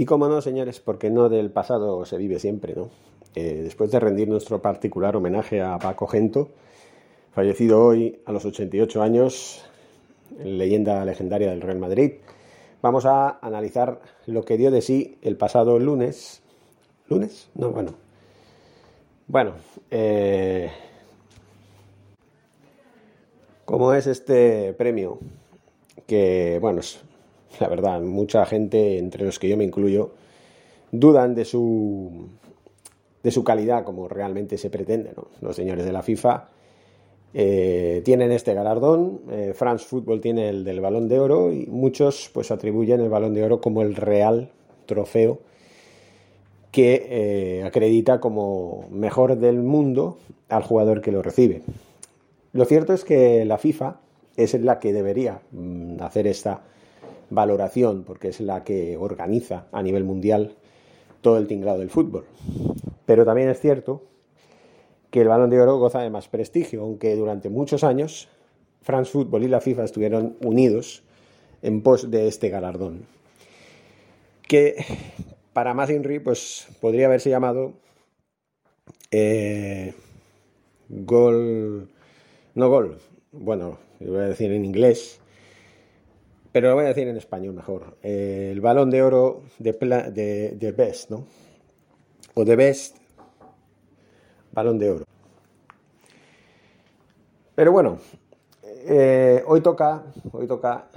Y como no, señores, porque no del pasado se vive siempre, ¿no? Eh, después de rendir nuestro particular homenaje a Paco Gento, fallecido hoy a los 88 años, leyenda legendaria del Real Madrid, vamos a analizar lo que dio de sí el pasado lunes. ¿Lunes? No, bueno. Bueno, eh, ¿cómo es este premio? Que, bueno, la verdad, mucha gente, entre los que yo me incluyo, dudan de su, de su calidad como realmente se pretende. Los señores de la FIFA eh, tienen este galardón, eh, France Football tiene el del balón de oro y muchos pues atribuyen el balón de oro como el real trofeo que eh, acredita como mejor del mundo al jugador que lo recibe. Lo cierto es que la FIFA es la que debería mm, hacer esta valoración, porque es la que organiza a nivel mundial todo el tinglado del fútbol. Pero también es cierto que el balón de oro goza de más prestigio, aunque durante muchos años France Football y la FIFA estuvieron unidos en pos de este galardón. Que para más Inri, pues podría haberse llamado eh, gol, no gol, bueno, voy a decir en inglés, pero lo voy a decir en español mejor. El balón de oro de, de, Best, ¿no? O de Best, balón de oro. Pero bueno, eh, hoy, toca, hoy toca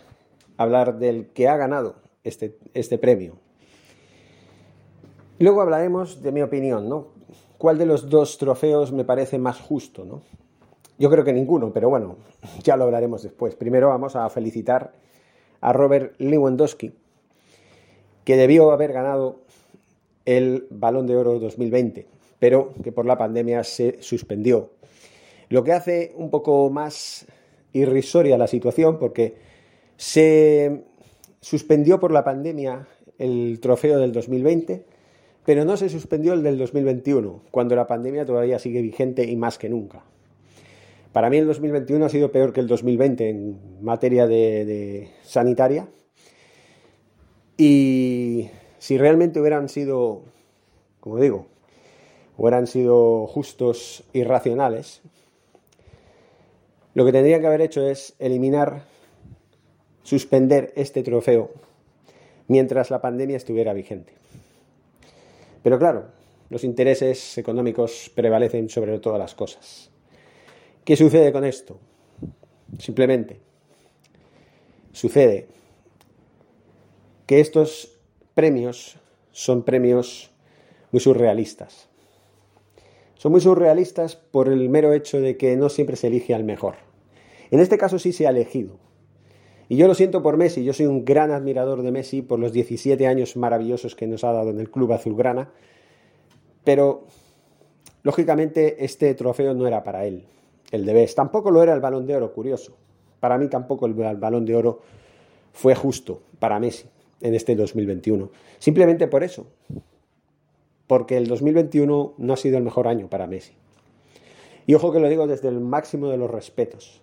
hablar del que ha ganado este, este premio. Luego hablaremos de mi opinión, ¿no? ¿Cuál de los dos trofeos me parece más justo, ¿no? Yo creo que ninguno, pero bueno, ya lo hablaremos después. Primero vamos a felicitar a Robert Lewandowski, que debió haber ganado el Balón de Oro 2020, pero que por la pandemia se suspendió. Lo que hace un poco más irrisoria la situación porque se suspendió por la pandemia el trofeo del 2020, pero no se suspendió el del 2021, cuando la pandemia todavía sigue vigente y más que nunca. Para mí el 2021 ha sido peor que el 2020 en materia de, sanitaria. Y si realmente hubieran sido, como digo, hubieran sido justos y racionales, lo que tendrían que haber hecho es eliminar, suspender este trofeo mientras la pandemia estuviera vigente. Pero claro, los intereses económicos prevalecen sobre todas las cosas. ¿Qué sucede con esto? Simplemente sucede que estos premios son premios muy surrealistas. Son muy surrealistas por el mero hecho de que no siempre se elige al mejor. En este caso sí se ha elegido. Y yo lo siento por Messi, yo soy un gran admirador de Messi por los 17 años maravillosos que nos ha dado en el club azulgrana, pero lógicamente este trofeo no era para él el de Best. Tampoco lo era el balón de oro, curioso. Para mí tampoco el balón de oro fue justo para Messi en este 2021. Simplemente por eso. Porque el 2021 no ha sido el mejor año para Messi. Y ojo que lo digo desde el máximo de los respetos.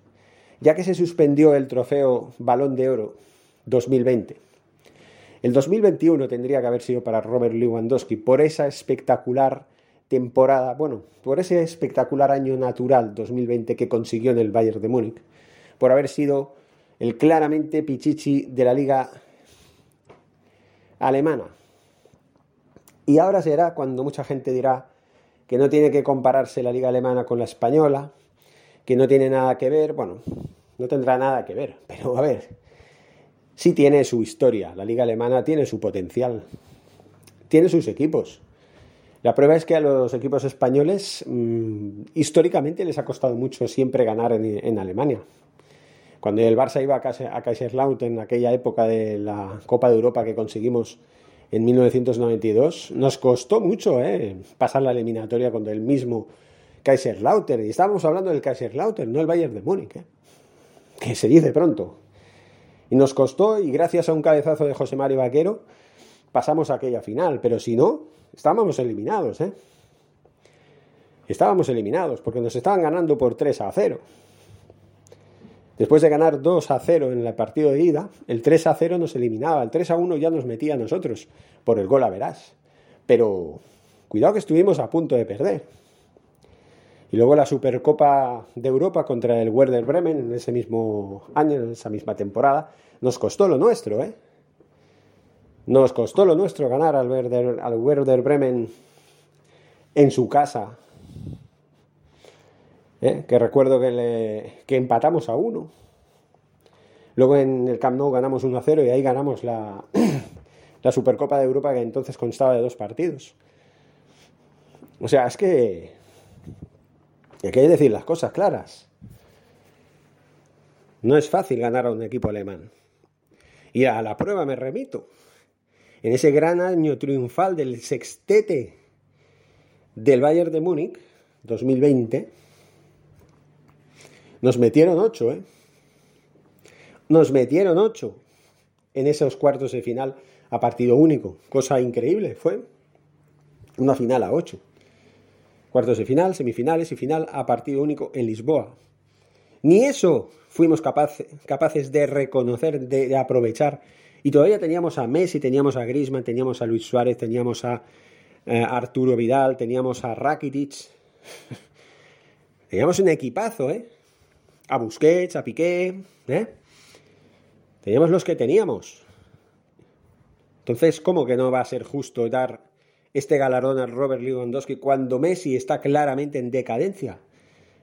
Ya que se suspendió el trofeo Balón de Oro 2020, el 2021 tendría que haber sido para Robert Lewandowski por esa espectacular temporada, bueno, por ese espectacular año natural 2020 que consiguió en el Bayern de Múnich, por haber sido el claramente pichichi de la liga alemana. Y ahora será cuando mucha gente dirá que no tiene que compararse la liga alemana con la española, que no tiene nada que ver, bueno, no tendrá nada que ver, pero a ver, sí tiene su historia, la liga alemana tiene su potencial, tiene sus equipos. La prueba es que a los equipos españoles mmm, históricamente les ha costado mucho siempre ganar en, en, Alemania. Cuando el Barça iba a Kaiserslautern en aquella época de la Copa de Europa que conseguimos en 1992, nos costó mucho ¿eh? pasar la eliminatoria contra el mismo Kaiserslautern. Y estábamos hablando del Kaiserslautern, no el Bayern de Múnich, ¿eh? que se dice pronto. Y nos costó, y gracias a un cabezazo de José Mario Vaquero, pasamos a aquella final. Pero si no, estábamos eliminados, ¿eh? Estábamos eliminados, porque nos estaban ganando por 3 a 0. Después de ganar 2 a 0 en el partido de ida, el 3 a 0 nos eliminaba, el 3 a 1 ya nos metía a nosotros por el gol a verás. Pero cuidado que estuvimos a punto de perder. Y luego la Supercopa de Europa contra el Werder Bremen en ese mismo año, en esa misma temporada, nos costó lo nuestro, ¿eh? Nos costó lo nuestro ganar al Werder, Bremen en su casa. ¿Eh? Que recuerdo que, le, empatamos a uno. Luego en el Camp Nou ganamos 1 a 0 y ahí ganamos la, la Supercopa de Europa que entonces constaba de dos partidos. O sea, es que hay que decir las cosas claras. No es fácil ganar a un equipo alemán. Y a la prueba me remito. En ese gran año triunfal del sextete del Bayern de Múnich, 2020, nos metieron ocho, ¿eh? Nos metieron ocho en esos cuartos de final a partido único. Cosa increíble, fue una final a ocho. Cuartos de final, semifinales y final a partido único en Lisboa. Ni eso fuimos capaces de reconocer, de, aprovechar. Y todavía teníamos a Messi, teníamos a Griezmann, teníamos a Luis Suárez, teníamos a, eh, Arturo Vidal, teníamos a Rakitic. teníamos un equipazo, ¿eh? A Busquets, a Piqué, ¿eh? Teníamos los que teníamos. Entonces, ¿cómo que no va a ser justo dar este galardón a Robert Lewandowski cuando Messi está claramente en decadencia.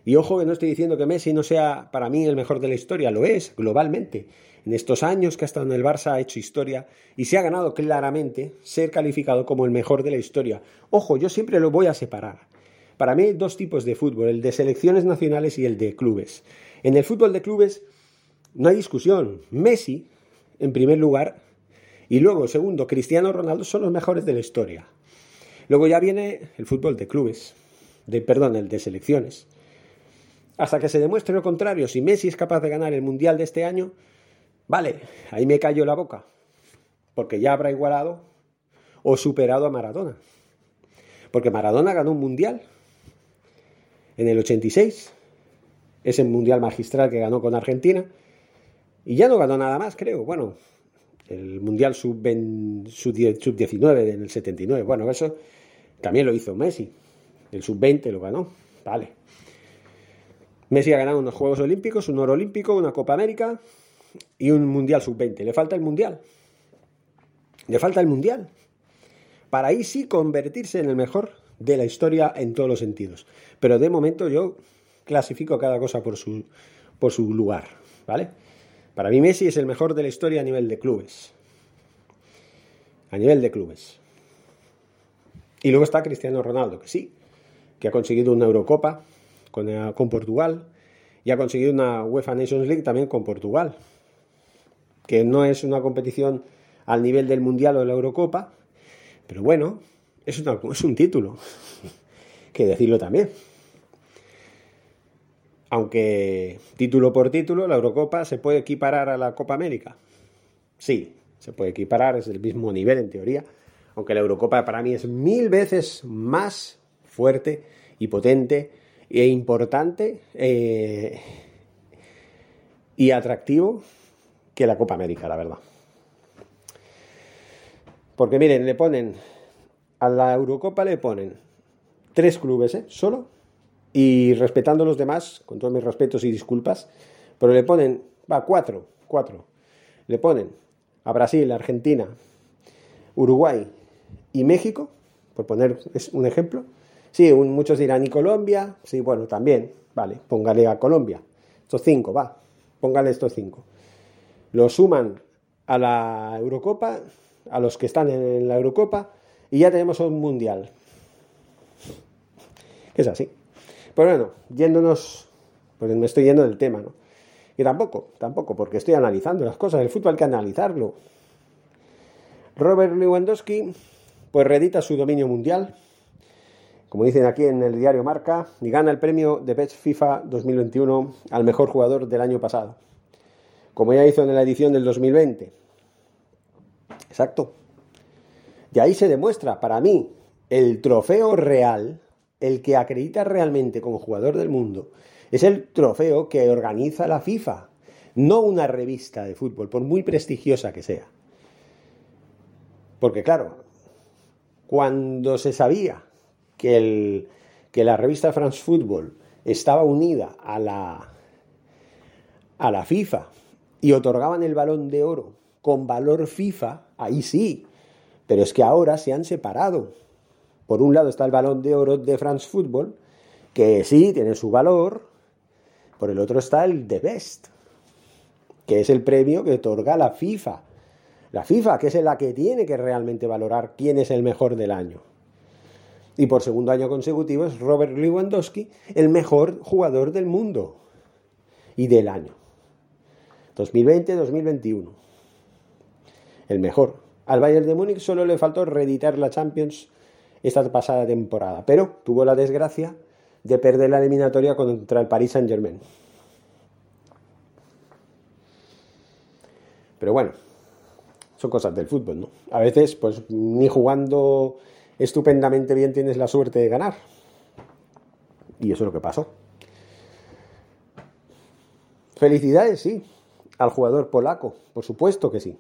Y ojo que no estoy diciendo que Messi no sea para mí el mejor de la historia, lo es globalmente. En estos años que ha estado en el Barça ha hecho historia y se ha ganado claramente ser calificado como el mejor de la historia. Ojo, yo siempre lo voy a separar. Para mí hay dos tipos de fútbol, el de selecciones nacionales y el de clubes. En el fútbol de clubes no hay discusión. Messi, en primer lugar, y luego, segundo, Cristiano Ronaldo son los mejores de la historia. Luego ya viene el fútbol de clubes, de, perdón, el de selecciones. Hasta que se demuestre lo contrario, si Messi es capaz de ganar el Mundial de este año, vale, ahí me callo la boca, porque ya habrá igualado o superado a Maradona. Porque Maradona ganó un Mundial en el 86, ese Mundial magistral que ganó con Argentina, y ya no ganó nada más, creo. Bueno, el Mundial sub-19 sub en el 79. Bueno, eso también lo hizo Messi. El sub-20 lo ganó. Vale. Messi ha ganado unos Juegos Olímpicos, un oro olímpico, una Copa América y un Mundial sub-20. Le falta el Mundial. Le falta el Mundial. Para ahí sí convertirse en el mejor de la historia en todos los sentidos. Pero de momento yo clasifico cada cosa por su, por su lugar. ¿Vale? Para mí Messi es el mejor de la historia a nivel de clubes. A nivel de clubes. Y luego está Cristiano Ronaldo, que sí, que ha conseguido una Eurocopa con, eh, con Portugal y ha conseguido una UEFA Nations League también con Portugal, que no es una competición al nivel del Mundial o de la Eurocopa, pero bueno, es, es un título, que decirlo también aunque título por título, la Eurocopa se puede equiparar a la Copa América. Sí, se puede equiparar, es del mismo nivel en teoría, aunque la Eurocopa para mí es mil veces más fuerte y potente e importante eh, y atractivo que la Copa América, la verdad. Porque miren, le ponen, a la Eurocopa le ponen tres clubes, ¿eh? Solo y respetando a los demás, con todos mis respetos y disculpas, pero le ponen, va, cuatro, cuatro. Le ponen a Brasil, Argentina, Uruguay y México, por poner un ejemplo. Sí, muchos dirán, ¿y Colombia? Sí, bueno, también, vale, póngale a Colombia. Estos cinco, va, póngale estos cinco. Lo suman a la Eurocopa, a los que están en la Eurocopa, y ya tenemos un mundial. Es así. Pero bueno, yéndonos, pues me estoy yendo del tema, ¿no? Y tampoco, tampoco, porque estoy analizando las cosas. El fútbol hay que analizarlo. Robert Lewandowski, pues redita su dominio mundial, como dicen aquí en el diario Marca, y gana el premio de Best FIFA 2021 al mejor jugador del año pasado, como ya hizo en la edición del 2020. Exacto. Y ahí se demuestra, para mí, el trofeo real, el que acredita realmente como jugador del mundo, es el trofeo que organiza la FIFA, no una revista de fútbol, por muy prestigiosa que sea. Porque claro, cuando se sabía que, la revista France Football estaba unida a la, a la FIFA y otorgaban el balón de oro con valor FIFA, ahí sí. Pero es que ahora se han separado. Por un lado está el balón de oro de France Football, que sí tiene su valor, por el otro está el The Best, que es el premio que otorga la FIFA. La FIFA, que es la que tiene que realmente valorar quién es el mejor del año. Y por segundo año consecutivo es Robert Lewandowski el mejor jugador del mundo y del año. 2020-2021. El mejor. Al Bayern de Múnich solo le faltó reeditar la Champions esta pasada temporada, pero tuvo la desgracia de perder la eliminatoria contra el Paris Saint Germain. Pero bueno, son cosas del fútbol, ¿no? A veces, pues ni jugando estupendamente bien tienes la suerte de ganar. Y eso es lo que pasó. Felicidades, sí, al jugador polaco, por supuesto que sí.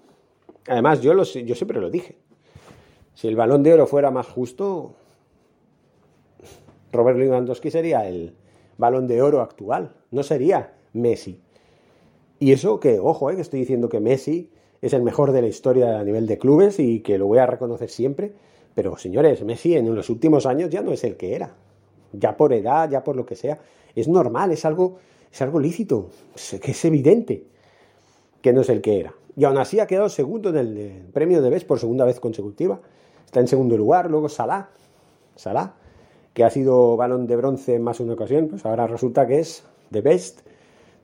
Además, yo, lo, yo siempre lo dije. Si el balón de oro fuera más justo, Robert Lewandowski sería el balón de oro actual, no sería Messi. Y eso que, ojo, eh, que estoy diciendo que Messi es el mejor de la historia a nivel de clubes y que lo voy a reconocer siempre, pero señores, Messi en los últimos años ya no es el que era. Ya por edad, ya por lo que sea, es normal, es algo, es algo lícito, es, que es evidente que no es el que era. Y aún así ha quedado segundo en el premio de Best por segunda vez consecutiva. Está en segundo lugar, luego Salah, Salah que ha sido balón de bronce en más una ocasión, pues ahora resulta que es The Best,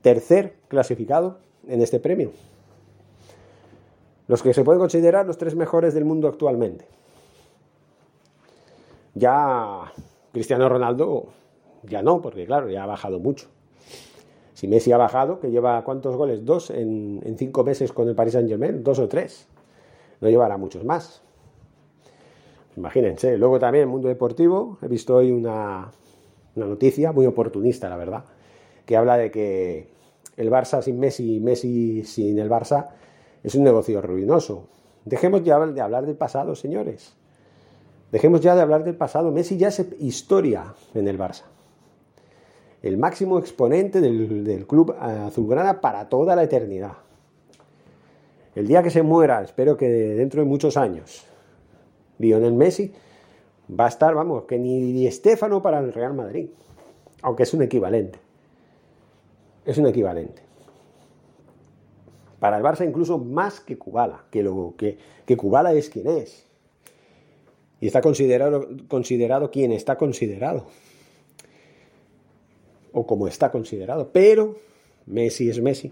tercer clasificado en este premio. Los que se pueden considerar los tres mejores del mundo actualmente. Ya Cristiano Ronaldo, ya no, porque claro, ya ha bajado mucho. Si Messi ha bajado, que lleva cuántos goles, dos en, cinco meses con el Paris Saint Germain, dos o tres, no llevará muchos más. Imagínense. Luego también el mundo deportivo he visto hoy una, noticia muy oportunista, la verdad, que habla de que el Barça sin Messi y Messi sin el Barça es un negocio ruinoso. Dejemos ya de hablar del pasado, señores. Dejemos ya de hablar del pasado. Messi ya es historia en el Barça. El máximo exponente del, club azulgrana para toda la eternidad. El día que se muera, espero que dentro de muchos años, Lionel Messi va a estar, vamos, que ni Estefano para el Real Madrid, aunque es un equivalente. Es un equivalente. Para el Barça incluso más que Kubala, que, lo, que, que Kubala es quien es. Y está considerado, considerado quien está considerado. O como está considerado. Pero Messi es Messi.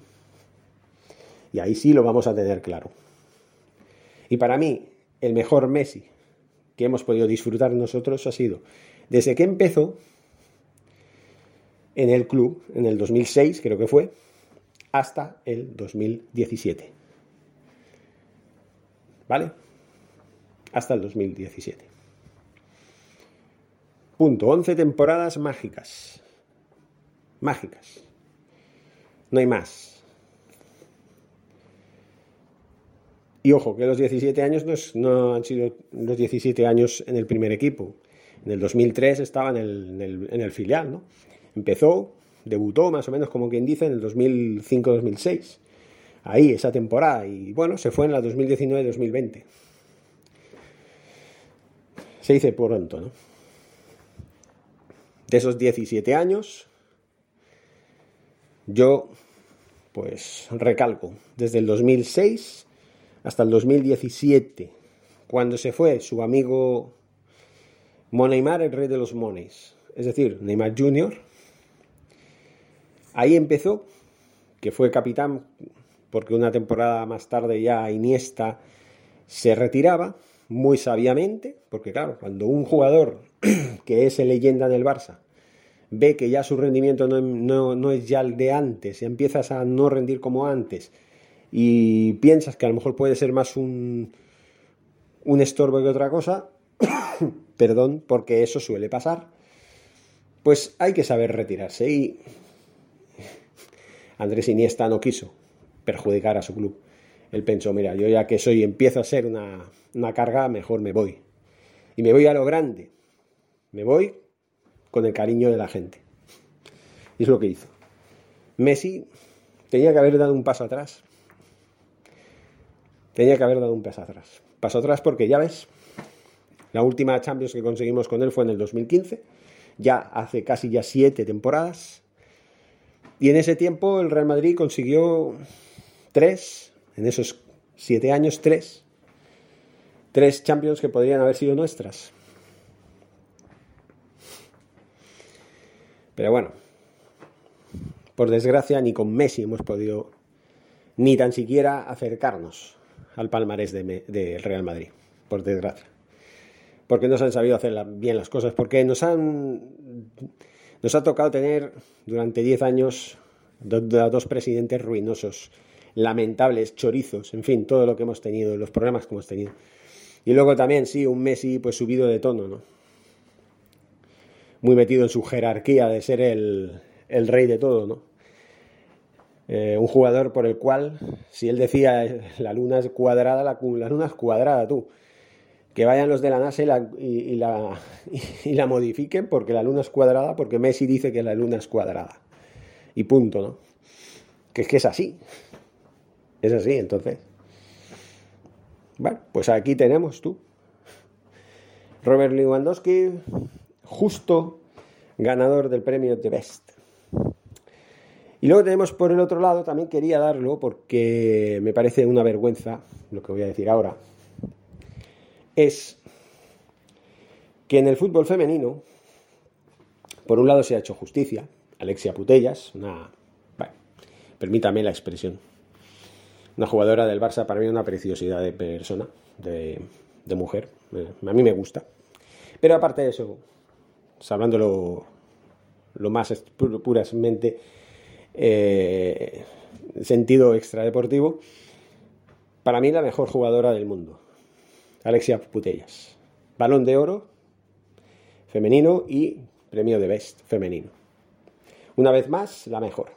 Y ahí sí lo vamos a tener claro. Y para mí, el mejor Messi que hemos podido disfrutar nosotros ha sido desde que empezó en el club, en el 2006 creo que fue, hasta el 2017. ¿Vale? Hasta el 2017. Punto. 11 temporadas mágicas. Mágicas. No hay más. Y ojo, que los 17 años no, han sido los 17 años en el primer equipo. En el 2003 estaba en el, filial, ¿no? Empezó, debutó más o menos como quien dice en el 2005-2006. Ahí, esa temporada. Y bueno, se fue en la 2019-2020. Se dice pronto, ¿no? De esos 17 años, yo, pues, recalco, desde el 2006 hasta el 2017, cuando se fue su amigo Moneymar, el rey de los mones, es decir, Neymar Jr., ahí empezó, que fue capitán, porque una temporada más tarde ya Iniesta se retiraba, muy sabiamente, porque claro, cuando un jugador que es leyenda del Barça ve que ya su rendimiento no, es ya el de antes, y empiezas a no rendir como antes, y piensas que a lo mejor puede ser más un, un estorbo que otra cosa, perdón, porque eso suele pasar, pues hay que saber retirarse. Y Andrés Iniesta no quiso perjudicar a su club. Él pensó, mira, yo ya que soy, empiezo a ser una, una carga, mejor me voy. Y me voy a lo grande. Me voy con el cariño de la gente. Y es lo que hizo. Messi tenía que haber dado un paso atrás. Tenía que haber dado un paso atrás. Paso atrás porque ya ves, la última Champions que conseguimos con él fue en el 2015, ya hace casi ya siete temporadas. Y en ese tiempo el Real Madrid consiguió tres, en esos siete años, tres. Tres Champions que podrían haber sido nuestras. Pero bueno, por desgracia ni con Messi hemos podido ni tan siquiera acercarnos al palmarés del de Real Madrid, por desgracia porque no se han sabido hacer bien las cosas, porque nos han nos ha tocado tener durante 10 años dos presidentes ruinosos, lamentables, chorizos, en fin, todo lo que hemos tenido, los problemas que hemos tenido. Y luego también, sí, un Messi pues subido de tono, ¿no? Muy metido en su jerarquía de ser el, rey de todo, ¿no? Eh, un jugador por el cual, si él decía la luna es cuadrada, la, la luna es cuadrada, tú que vayan los de la NASA y la, y, la, modifiquen porque la luna es cuadrada, porque Messi dice que la luna es cuadrada. Y punto, ¿no? Que es que es así. Es así, entonces. Bueno, pues aquí tenemos tú. Robert Lewandowski, justo ganador del premio The Best. Y luego tenemos por el otro lado, también quería darlo porque me parece una vergüenza lo que voy a decir ahora es que en el fútbol femenino, por un lado se ha hecho justicia, Alexia Putellas, una, permítame la expresión, una jugadora del Barça, para mí una preciosidad de persona, de, mujer, eh, a mí me gusta. Pero aparte de eso, hablándolo lo más puramente eh, sentido extradeportivo, para mí la mejor jugadora del mundo. Alexia Putellas. Balón de oro femenino y premio de Best femenino. Una vez más, la mejor.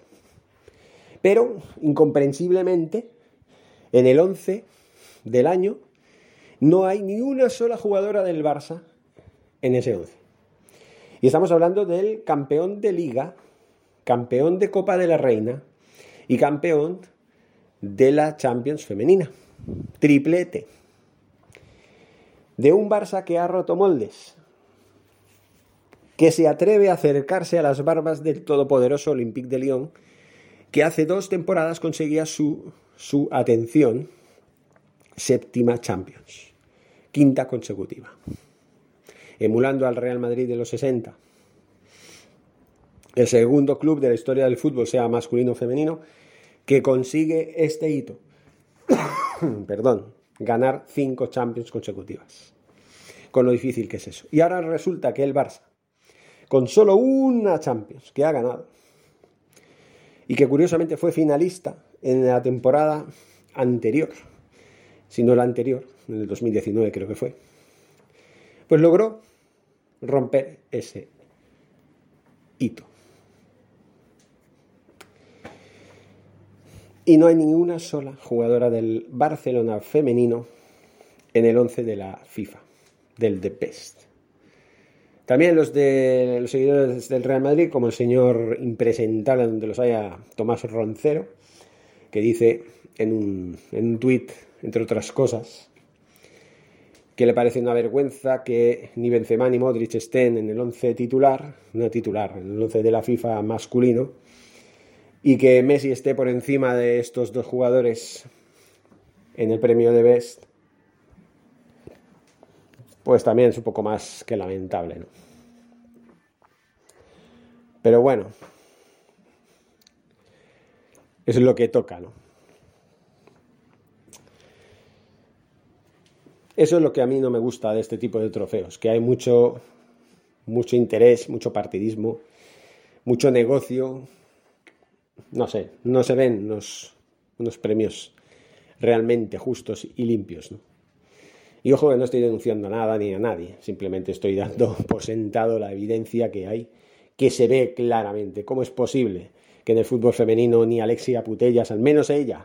Pero, incomprensiblemente, en el 11 del año no hay ni una sola jugadora del Barça en ese 11. Y estamos hablando del campeón de liga, campeón de Copa de la Reina y campeón de la Champions femenina. Triplete de un Barça que ha roto moldes, que se atreve a acercarse a las barbas del todopoderoso Olympique de Lyon, que hace dos temporadas conseguía su, su atención, séptima Champions, quinta consecutiva, emulando al Real Madrid de los 60. El segundo club de la historia del fútbol, sea masculino o femenino, que consigue este hito. Perdón, ganar cinco Champions consecutivas. Con lo difícil que es eso. Y ahora resulta que el Barça, con solo una Champions que ha ganado, y que curiosamente fue finalista en la temporada anterior, si no la anterior, en el 2019 creo que fue, pues logró romper ese hito. Y no hay ninguna sola jugadora del Barcelona femenino en el 11 de la FIFA, del The Best. También los de los seguidores del Real Madrid, como el señor impresentable donde los haya Tomás Roncero, que dice en un, en un tuit, entre otras cosas, que le parece una vergüenza que ni Benzema ni Modric estén en el 11 titular, no titular, en el 11 de la FIFA masculino, y que Messi esté por encima de estos dos jugadores en el premio de Best, pues también es un poco más que lamentable, ¿no? Pero bueno, es lo que toca, ¿no? Eso es lo que a mí no me gusta de este tipo de trofeos, que hay mucho, mucho interés, mucho partidismo, mucho negocio. No sé, no se ven unos, unos premios realmente justos y limpios. ¿no? Y ojo que no estoy denunciando a nada ni a nadie, simplemente estoy dando por sentado la evidencia que hay, que se ve claramente. ¿Cómo es posible que en el fútbol femenino ni Alexia Putellas, al menos ella,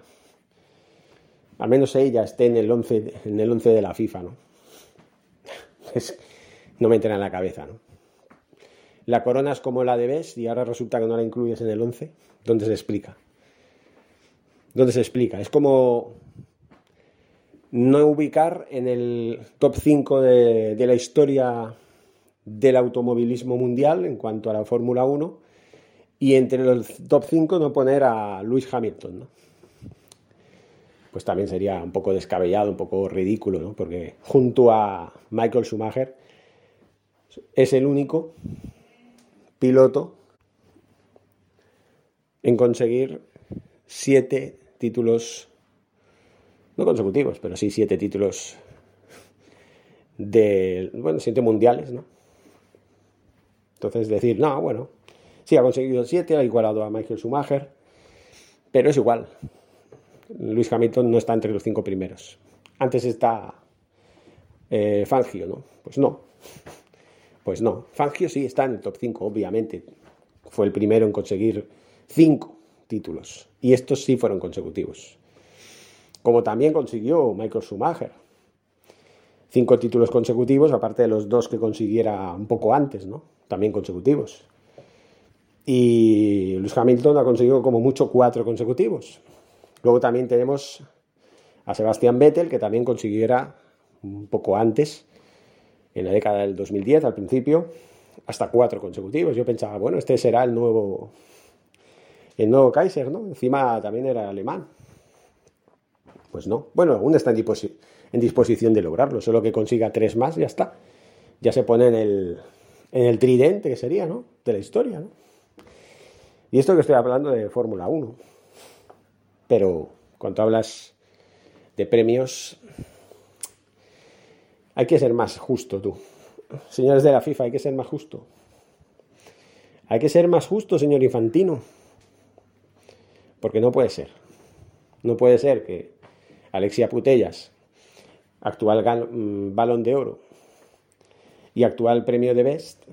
al menos ella esté en el 11, en el 11 de la FIFA, ¿no? no me entra en la cabeza, ¿no? La corona es como la de Best y ahora resulta que no la incluyes en el 11. ¿Dónde se explica? ¿Dónde se explica? Es como no ubicar en el top 5 de, la historia del automovilismo mundial en cuanto a la Fórmula 1 y entre los top 5 no poner a Lewis Hamilton, ¿no? pues también sería un poco descabellado, un poco ridículo, ¿no? Porque junto a Michael Schumacher es el único piloto en conseguir siete títulos, no consecutivos, pero sí siete títulos de, bueno, siete mundiales, ¿no? Entonces decir, no, bueno, sí ha conseguido siete, ha igualado a Michael Schumacher, pero es igual, Luis Hamilton no está entre los cinco primeros. Antes está eh, Fangio, ¿no? Pues no. Pues no. Fangio sí está en el top 5, obviamente. Fue el primero en conseguir cinco títulos. Y estos sí fueron consecutivos. Como también consiguió Michael Schumacher. Cinco títulos consecutivos, aparte de los dos que consiguiera un poco antes, ¿no? También consecutivos. Y Luis Hamilton ha conseguido como mucho cuatro consecutivos. Luego también tenemos a Sebastián Vettel, que también consiguiera un poco antes, en la década del 2010, al principio, hasta cuatro consecutivos. Yo pensaba, bueno, este será el nuevo, el nuevo Kaiser, ¿no? Encima también era alemán. Pues no. Bueno, aún está en, disposición de lograrlo, solo que consiga tres más, ya está. Ya se pone en el, en el tridente que sería, ¿no? De la historia. Y esto que estoy hablando de Fórmula 1. Pero cuando hablas de premios, hay que ser más justo tú. Señores de la FIFA, hay que ser más justo. Hay que ser más justo, señor Infantino. Porque no puede ser. No puede ser que Alexia Putellas, actual mm, balón de oro y actual premio de Best,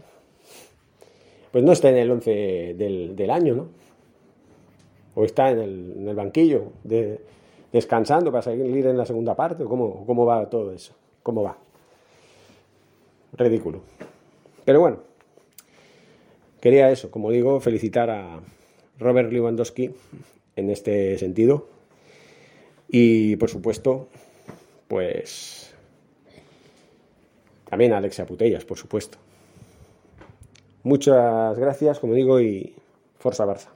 pues no esté en el 11 del, año, ¿no? o está en el, banquillo descansando para salir en la segunda parte, o cómo, cómo va todo eso, cómo va. Ridículo. Pero bueno, quería eso, como digo, felicitar a Robert Lewandowski en este sentido. Y por supuesto, pues también a Alexia Putellas, por supuesto. Muchas gracias, como digo, y Forza Barça.